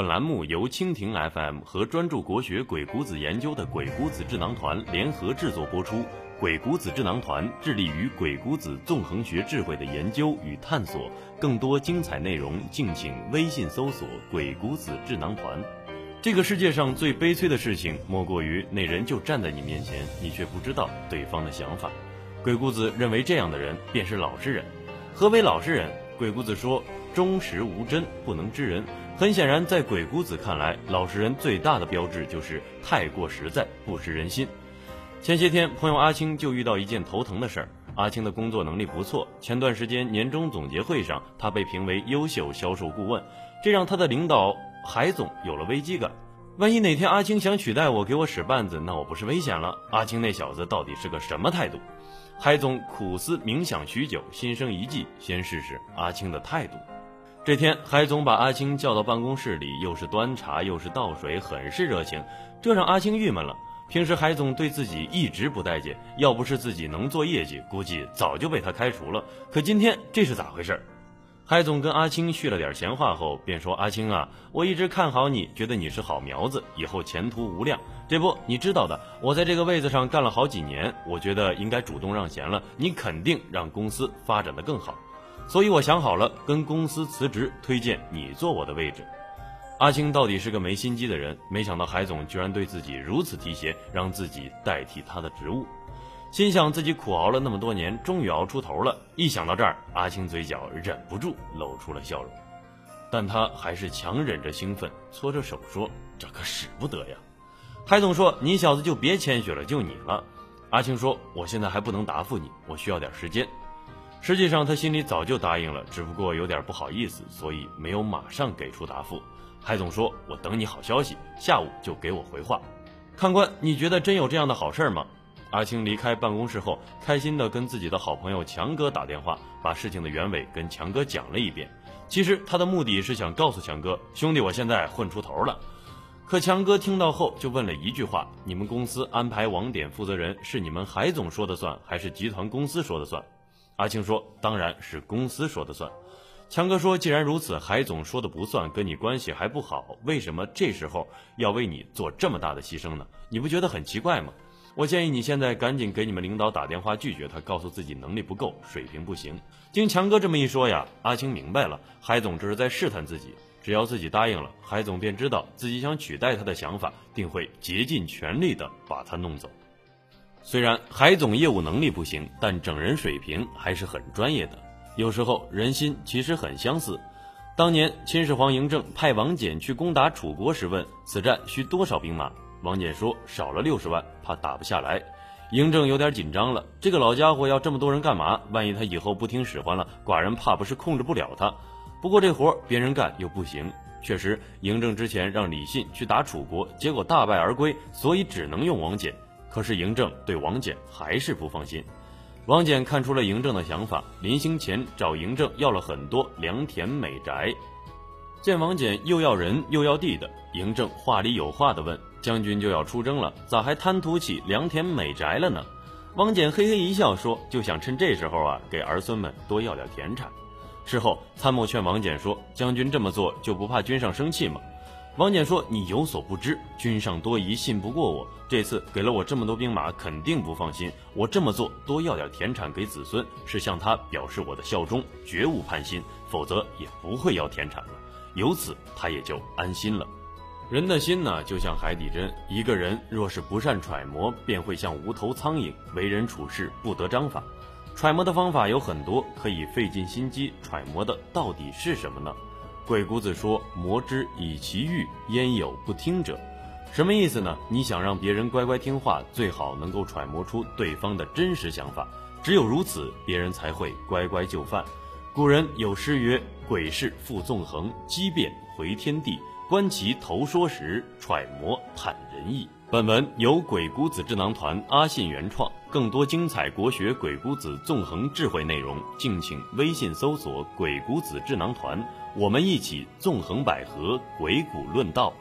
本栏目由蜻蜓 FM 和专注国学《鬼谷子》研究的鬼谷子智囊团联合制作播出。鬼谷子智囊团致力于鬼谷子纵横学智慧的研究与探索。更多精彩内容，敬请微信搜索“鬼谷子智囊团”。这个世界上最悲催的事情，莫过于那人就站在你面前，你却不知道对方的想法。鬼谷子认为这样的人便是老实人。何为老实人？鬼谷子说：“忠实无真，不能知人。”很显然，在鬼谷子看来，老实人最大的标志就是太过实在，不识人心。前些天，朋友阿青就遇到一件头疼的事儿。阿青的工作能力不错，前段时间年终总结会上，他被评为优秀销售顾问，这让他的领导海总有了危机感。万一哪天阿青想取代我，给我使绊子，那我不是危险了？阿青那小子到底是个什么态度？海总苦思冥想许久，心生一计，先试试阿青的态度。这天，海总把阿青叫到办公室里，又是端茶又是倒水，很是热情，这让阿青郁闷了。平时海总对自己一直不待见，要不是自己能做业绩，估计早就被他开除了。可今天这是咋回事？海总跟阿青叙了点闲话后，便说：“阿青啊，我一直看好你，觉得你是好苗子，以后前途无量。这不，你知道的，我在这个位子上干了好几年，我觉得应该主动让贤了，你肯定让公司发展的更好。”所以我想好了，跟公司辞职，推荐你坐我的位置。阿青到底是个没心机的人，没想到海总居然对自己如此提携，让自己代替他的职务。心想自己苦熬了那么多年，终于熬出头了。一想到这儿，阿青嘴角忍不住露出了笑容，但他还是强忍着兴奋，搓着手说：“这可使不得呀！”海总说：“你小子就别谦虚了，就你了。”阿青说：“我现在还不能答复你，我需要点时间。”实际上，他心里早就答应了，只不过有点不好意思，所以没有马上给出答复。海总说：“我等你好消息，下午就给我回话。”看官，你觉得真有这样的好事吗？阿青离开办公室后，开心地跟自己的好朋友强哥打电话，把事情的原委跟强哥讲了一遍。其实他的目的是想告诉强哥：“兄弟，我现在混出头了。”可强哥听到后就问了一句话：“你们公司安排网点负责人是你们海总说的算，还是集团公司说的算？”阿青说：“当然是公司说的算。”强哥说：“既然如此，海总说的不算，跟你关系还不好，为什么这时候要为你做这么大的牺牲呢？你不觉得很奇怪吗？我建议你现在赶紧给你们领导打电话拒绝他，告诉自己能力不够，水平不行。”经强哥这么一说呀，阿青明白了，海总这是在试探自己，只要自己答应了，海总便知道自己想取代他的想法，定会竭尽全力的把他弄走。虽然海总业务能力不行，但整人水平还是很专业的。有时候人心其实很相似。当年秦始皇嬴政派王翦去攻打楚国时，问此战需多少兵马？王翦说少了六十万，怕打不下来。嬴政有点紧张了，这个老家伙要这么多人干嘛？万一他以后不听使唤了，寡人怕不是控制不了他。不过这活别人干又不行。确实，嬴政之前让李信去打楚国，结果大败而归，所以只能用王翦。可是嬴政对王翦还是不放心，王翦看出了嬴政的想法，临行前找嬴政要了很多良田美宅。见王翦又要人又要地的，嬴政话里有话的问：“将军就要出征了，咋还贪图起良田美宅了呢？”王翦嘿嘿一笑说：“就想趁这时候啊，给儿孙们多要点田产。”事后参谋劝王翦说：“将军这么做就不怕君上生气吗？”王翦说：“你有所不知，君上多疑，信不过我。这次给了我这么多兵马，肯定不放心。我这么做，多要点田产给子孙，是向他表示我的效忠，绝无叛心。否则也不会要田产了。由此，他也就安心了。人的心呢，就像海底针，一个人若是不善揣摩，便会像无头苍蝇，为人处事不得章法。揣摩的方法有很多，可以费尽心机揣摩的，到底是什么呢？”鬼谷子说：“魔之以其欲，焉有不听者？”什么意思呢？你想让别人乖乖听话，最好能够揣摩出对方的真实想法，只有如此，别人才会乖乖就范。古人有诗曰：“鬼事复纵横，机变回天地。观其头说时，揣摩探人意。”本文由鬼谷子智囊团阿信原创，更多精彩国学鬼谷子纵横智慧内容，敬请微信搜索“鬼谷子智囊团”。我们一起纵横捭阖，鬼谷论道。